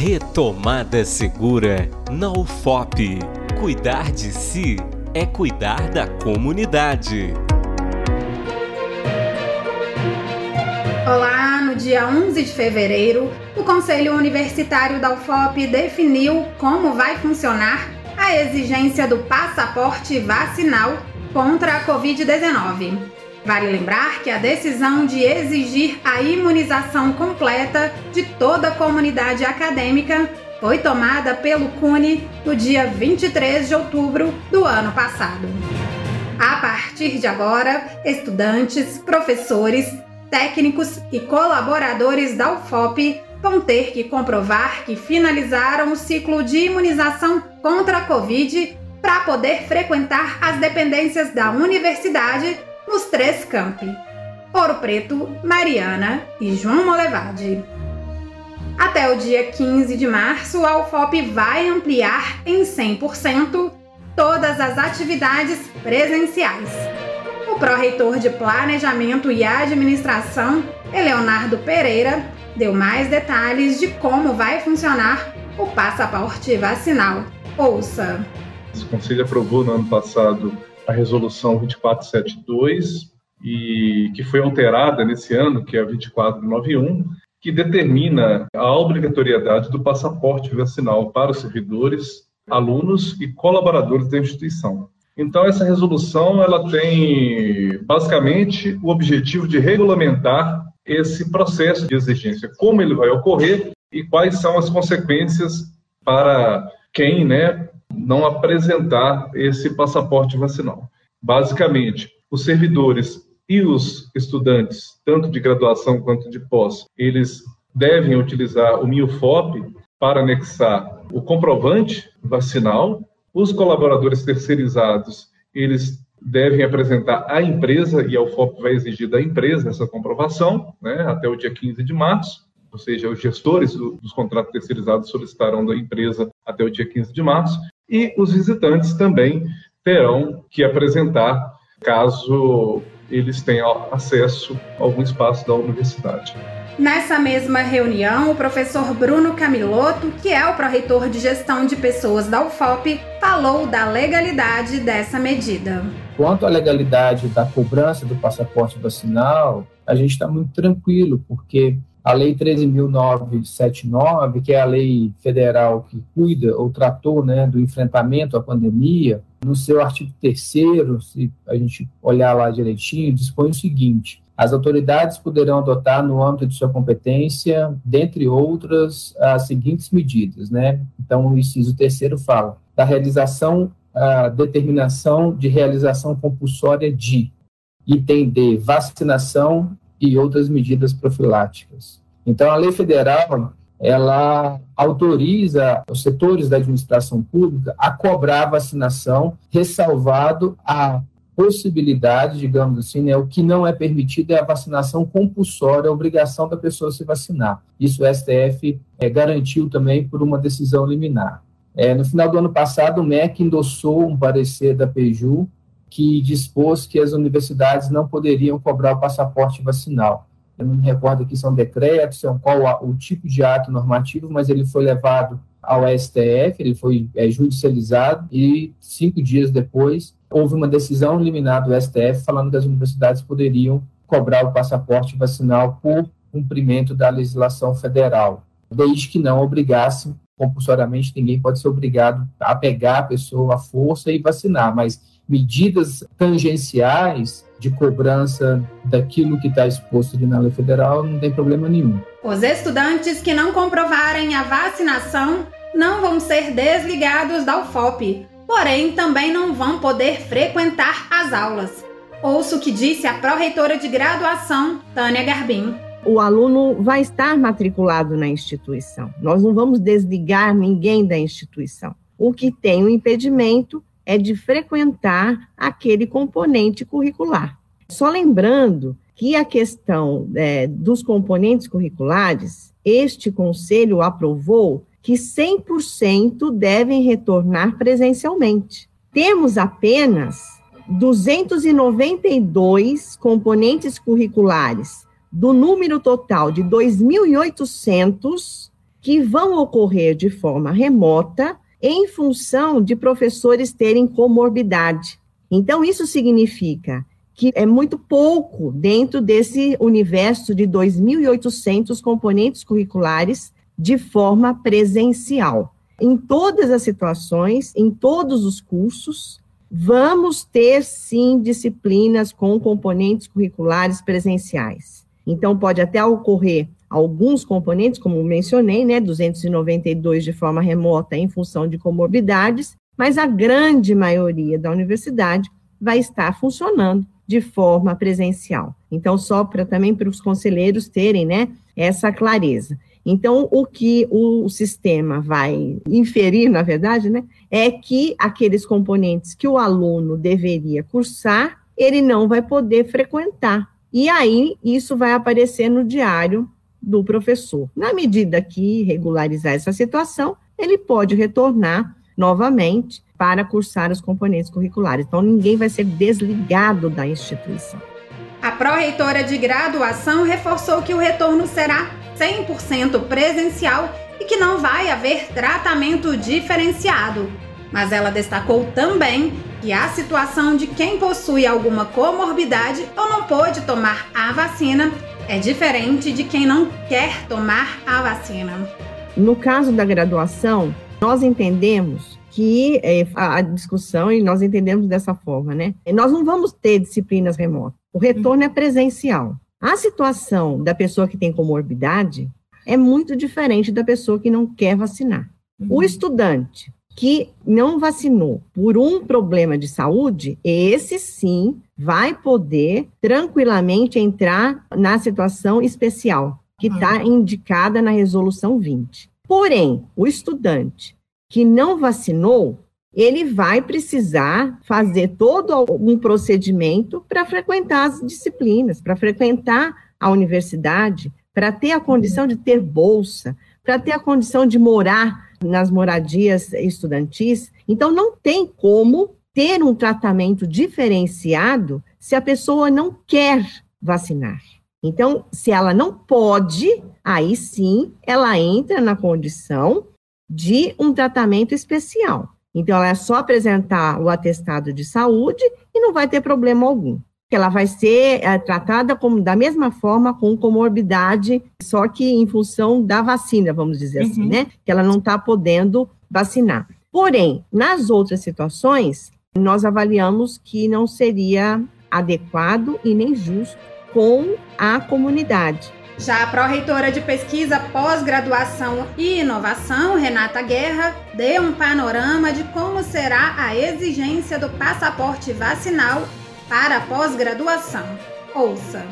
Retomada segura na UFOP. Cuidar de si é cuidar da comunidade. Olá, no dia 11 de fevereiro, o Conselho Universitário da UFOP definiu como vai funcionar a exigência do passaporte vacinal contra a Covid-19. Vale lembrar que a decisão de exigir a imunização completa de toda a comunidade acadêmica foi tomada pelo CUNE no dia 23 de outubro do ano passado. A partir de agora, estudantes, professores, técnicos e colaboradores da UFOP vão ter que comprovar que finalizaram o ciclo de imunização contra a Covid para poder frequentar as dependências da universidade nos três campi: Ouro Preto, Mariana e João Molevade. Até o dia 15 de março, a UFOP vai ampliar em 100% todas as atividades presenciais. O pró-reitor de Planejamento e Administração, Eleonardo Pereira, deu mais detalhes de como vai funcionar o passaporte vacinal. Ouça! O Conselho aprovou no ano passado a resolução 2472 e que foi alterada nesse ano, que é a 2491, que determina a obrigatoriedade do passaporte vacinal para os servidores, alunos e colaboradores da instituição. Então essa resolução ela tem basicamente o objetivo de regulamentar esse processo de exigência, como ele vai ocorrer e quais são as consequências para quem, né, não apresentar esse passaporte vacinal. Basicamente, os servidores e os estudantes, tanto de graduação quanto de pós, eles devem utilizar o MIUFOP para anexar o comprovante vacinal. Os colaboradores terceirizados, eles devem apresentar à empresa, e a UFOP vai exigir da empresa essa comprovação, né, até o dia 15 de março, ou seja, os gestores dos contratos terceirizados solicitarão da empresa até o dia 15 de março, e os visitantes também terão que apresentar caso eles tenham acesso a algum espaço da universidade. Nessa mesma reunião, o professor Bruno Camilotto, que é o pró-reitor de gestão de pessoas da UFOP, falou da legalidade dessa medida. Quanto à legalidade da cobrança do passaporte vacinal, a gente está muito tranquilo, porque a Lei 13.979, que é a lei federal que cuida ou tratou né, do enfrentamento à pandemia, no seu artigo 3, se a gente olhar lá direitinho, dispõe o seguinte: as autoridades poderão adotar, no âmbito de sua competência, dentre outras, as seguintes medidas. Né? Então, o inciso terceiro fala da realização, a determinação de realização compulsória de item D, vacinação e outras medidas profiláticas. Então, a lei federal ela autoriza os setores da administração pública a cobrar vacinação, ressalvado a possibilidade, digamos assim, né, o que não é permitido é a vacinação compulsória, a obrigação da pessoa se vacinar. Isso o STF é, garantiu também por uma decisão liminar. É, no final do ano passado, o MEC endossou um parecer da PEJU que dispôs que as universidades não poderiam cobrar o passaporte vacinal. Eu não me recordo aqui são decretos, são qual o tipo de ato normativo, mas ele foi levado ao STF, ele foi é, judicializado e cinco dias depois houve uma decisão liminar do STF falando que as universidades poderiam cobrar o passaporte vacinal por cumprimento da legislação federal, desde que não obrigasse compulsoriamente, ninguém pode ser obrigado a pegar a pessoa à força e vacinar, mas medidas tangenciais de cobrança daquilo que está exposto ali na lei federal não tem problema nenhum. Os estudantes que não comprovarem a vacinação não vão ser desligados da UFOP, porém também não vão poder frequentar as aulas. Ouço o que disse a pró-reitora de graduação, Tânia Garbim. O aluno vai estar matriculado na instituição. Nós não vamos desligar ninguém da instituição. O que tem o impedimento é de frequentar aquele componente curricular. Só lembrando que a questão é, dos componentes curriculares, este conselho aprovou que 100% devem retornar presencialmente. Temos apenas 292 componentes curriculares do número total de 2.800 que vão ocorrer de forma remota em função de professores terem comorbidade. Então, isso significa que é muito pouco dentro desse universo de 2.800 componentes curriculares de forma presencial. Em todas as situações, em todos os cursos, vamos ter sim disciplinas com componentes curriculares presenciais. Então, pode até ocorrer alguns componentes, como mencionei, né, 292 de forma remota em função de comorbidades, mas a grande maioria da universidade vai estar funcionando de forma presencial. Então, só para também para os conselheiros terem, né, essa clareza. Então, o que o sistema vai inferir, na verdade, né, é que aqueles componentes que o aluno deveria cursar, ele não vai poder frequentar. E aí, isso vai aparecer no diário do professor. Na medida que regularizar essa situação, ele pode retornar novamente para cursar os componentes curriculares. Então, ninguém vai ser desligado da instituição. A pró-reitora de graduação reforçou que o retorno será 100% presencial e que não vai haver tratamento diferenciado. Mas ela destacou também que a situação de quem possui alguma comorbidade ou não pôde tomar a vacina é diferente de quem não quer tomar a vacina. No caso da graduação, nós entendemos que é, a discussão, e nós entendemos dessa forma, né? Nós não vamos ter disciplinas remotas. O retorno é presencial. A situação da pessoa que tem comorbidade é muito diferente da pessoa que não quer vacinar. O uhum. estudante que não vacinou por um problema de saúde, esse sim vai poder tranquilamente entrar na situação especial que está uhum. indicada na resolução 20. Porém, o estudante que não vacinou, ele vai precisar fazer todo um procedimento para frequentar as disciplinas, para frequentar a universidade, para ter a condição de ter bolsa, para ter a condição de morar nas moradias estudantis. Então, não tem como ter um tratamento diferenciado se a pessoa não quer vacinar. Então, se ela não pode, aí sim ela entra na condição de um tratamento especial. Então, ela é só apresentar o atestado de saúde e não vai ter problema algum. Ela vai ser é, tratada como, da mesma forma com comorbidade, só que em função da vacina, vamos dizer assim, uhum. assim, né? Que ela não está podendo vacinar. Porém, nas outras situações, nós avaliamos que não seria adequado e nem justo com a comunidade. Já a pró-reitora de pesquisa, pós-graduação e inovação, Renata Guerra, deu um panorama de como será a exigência do passaporte vacinal para a pós-graduação. Ouça.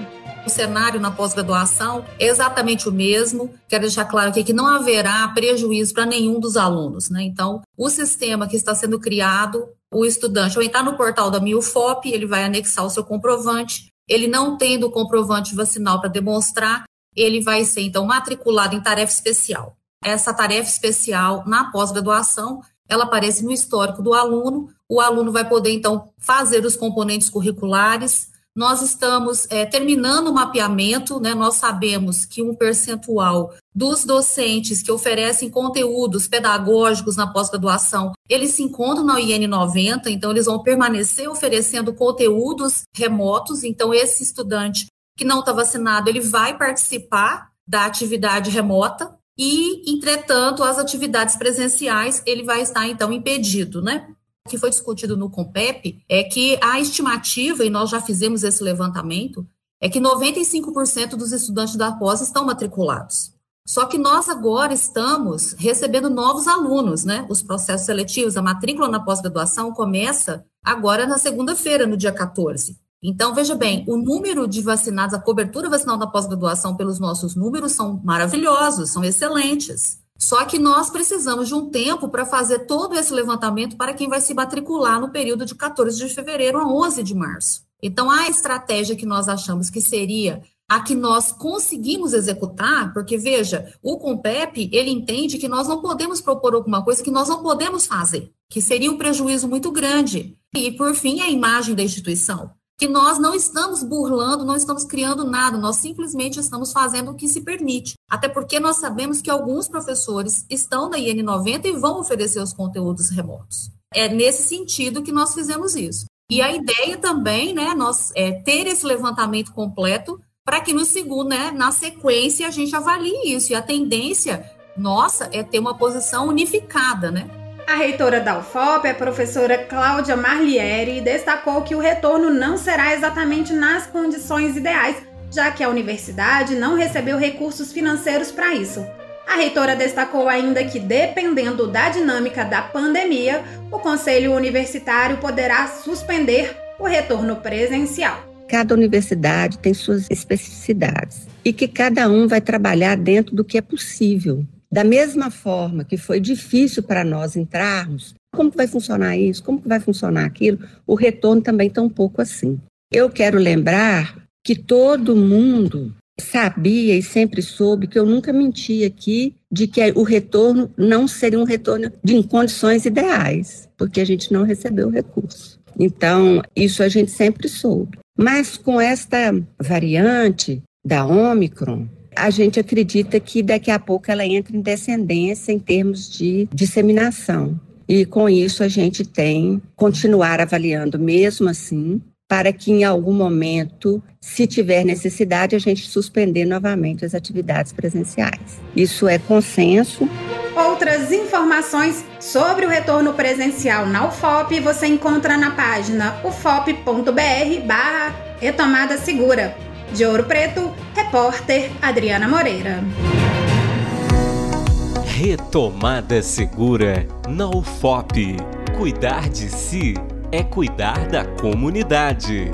O cenário na pós-graduação é exatamente o mesmo. Quero deixar claro aqui que não haverá prejuízo para nenhum dos alunos. Né? Então, o sistema que está sendo criado, o estudante, ao entrar no portal da MIUFOP, ele vai anexar o seu comprovante. Ele não tendo o comprovante vacinal para demonstrar, ele vai ser, então, matriculado em tarefa especial. Essa tarefa especial, na pós-graduação, ela aparece no histórico do aluno. O aluno vai poder, então, fazer os componentes curriculares. Nós estamos é, terminando o mapeamento, né? Nós sabemos que um percentual dos docentes que oferecem conteúdos pedagógicos na pós-graduação, eles se encontram na IN 90, então eles vão permanecer oferecendo conteúdos remotos. Então, esse estudante que não está vacinado, ele vai participar da atividade remota e, entretanto, as atividades presenciais, ele vai estar, então, impedido, né? O que foi discutido no COMPEP é que a estimativa, e nós já fizemos esse levantamento, é que 95% dos estudantes da pós estão matriculados. Só que nós agora estamos recebendo novos alunos, né? Os processos seletivos, a matrícula na pós-graduação começa agora na segunda-feira, no dia 14. Então, veja bem, o número de vacinados, a cobertura vacinal da pós-graduação pelos nossos números são maravilhosos, são excelentes. Só que nós precisamos de um tempo para fazer todo esse levantamento para quem vai se matricular no período de 14 de fevereiro a 11 de março. Então, a estratégia que nós achamos que seria a que nós conseguimos executar, porque veja, o Compep, ele entende que nós não podemos propor alguma coisa que nós não podemos fazer, que seria um prejuízo muito grande. E, por fim, a imagem da instituição. Que nós não estamos burlando, não estamos criando nada, nós simplesmente estamos fazendo o que se permite. Até porque nós sabemos que alguns professores estão na IN90 e vão oferecer os conteúdos remotos. É nesse sentido que nós fizemos isso. E a ideia também, né, nós é, ter esse levantamento completo para que no segundo, né, na sequência, a gente avalie isso. E a tendência nossa é ter uma posição unificada, né? A reitora da UFOP, a professora Cláudia Marlieri, destacou que o retorno não será exatamente nas condições ideais, já que a universidade não recebeu recursos financeiros para isso. A reitora destacou ainda que, dependendo da dinâmica da pandemia, o Conselho Universitário poderá suspender o retorno presencial. Cada universidade tem suas especificidades e que cada um vai trabalhar dentro do que é possível. Da mesma forma que foi difícil para nós entrarmos, como que vai funcionar isso? Como que vai funcionar aquilo? O retorno também está um pouco assim. Eu quero lembrar que todo mundo sabia e sempre soube que eu nunca menti aqui de que o retorno não seria um retorno de condições ideais, porque a gente não recebeu o recurso. Então, isso a gente sempre soube. Mas com esta variante da Omicron, a gente acredita que daqui a pouco ela entra em descendência em termos de disseminação. E com isso a gente tem continuar avaliando mesmo assim, para que em algum momento, se tiver necessidade, a gente suspender novamente as atividades presenciais. Isso é consenso. Outras informações sobre o retorno presencial na UFOP você encontra na página ufop.br barra retomada segura. De Ouro Preto, repórter Adriana Moreira. Retomada Segura na UFOP. Cuidar de si é cuidar da comunidade.